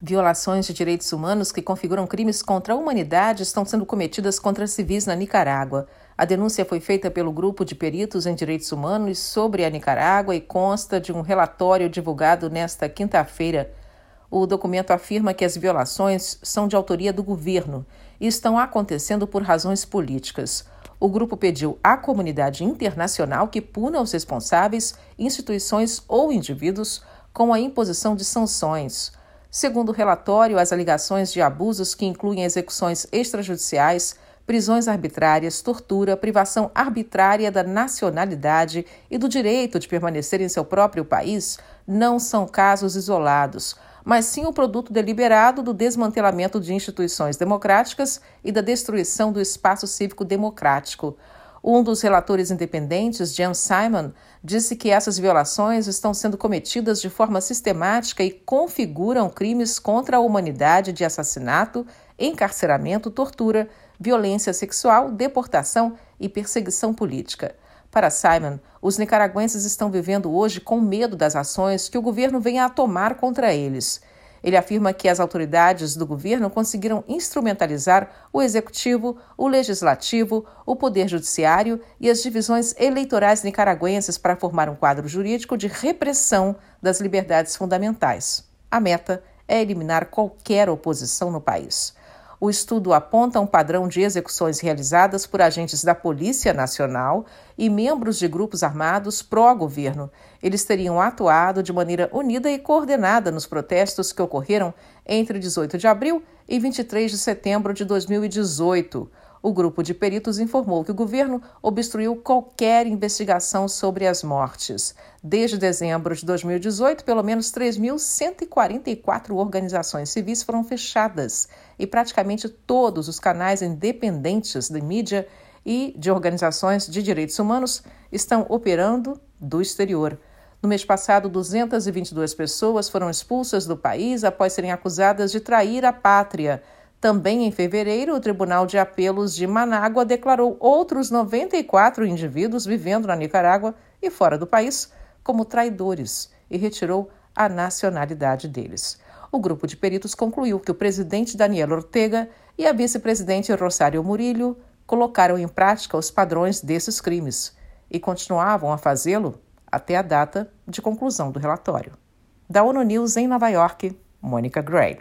Violações de direitos humanos que configuram crimes contra a humanidade estão sendo cometidas contra civis na Nicarágua. A denúncia foi feita pelo grupo de peritos em direitos humanos sobre a Nicarágua e consta de um relatório divulgado nesta quinta-feira. O documento afirma que as violações são de autoria do governo e estão acontecendo por razões políticas. O grupo pediu à comunidade internacional que puna os responsáveis, instituições ou indivíduos com a imposição de sanções. Segundo o relatório, as alegações de abusos que incluem execuções extrajudiciais, prisões arbitrárias, tortura, privação arbitrária da nacionalidade e do direito de permanecer em seu próprio país não são casos isolados, mas sim o produto deliberado do desmantelamento de instituições democráticas e da destruição do espaço cívico democrático. Um dos relatores independentes, James Simon, disse que essas violações estão sendo cometidas de forma sistemática e configuram crimes contra a humanidade de assassinato, encarceramento, tortura, violência sexual, deportação e perseguição política. Para Simon, os nicaragüenses estão vivendo hoje com medo das ações que o governo venha a tomar contra eles. Ele afirma que as autoridades do governo conseguiram instrumentalizar o executivo, o legislativo, o poder judiciário e as divisões eleitorais nicaragüenses para formar um quadro jurídico de repressão das liberdades fundamentais. A meta é eliminar qualquer oposição no país. O estudo aponta um padrão de execuções realizadas por agentes da Polícia Nacional e membros de grupos armados pró-governo. Eles teriam atuado de maneira unida e coordenada nos protestos que ocorreram entre 18 de abril e 23 de setembro de 2018. O grupo de peritos informou que o governo obstruiu qualquer investigação sobre as mortes. Desde dezembro de 2018, pelo menos 3.144 organizações civis foram fechadas e praticamente todos os canais independentes de mídia e de organizações de direitos humanos estão operando do exterior. No mês passado, 222 pessoas foram expulsas do país após serem acusadas de trair a pátria também em fevereiro, o Tribunal de Apelos de Manágua declarou outros 94 indivíduos vivendo na Nicarágua e fora do país como traidores e retirou a nacionalidade deles. O grupo de peritos concluiu que o presidente Daniel Ortega e a vice-presidente Rosário Murillo colocaram em prática os padrões desses crimes e continuavam a fazê-lo até a data de conclusão do relatório. Da ONU News em Nova York, Mônica Gray.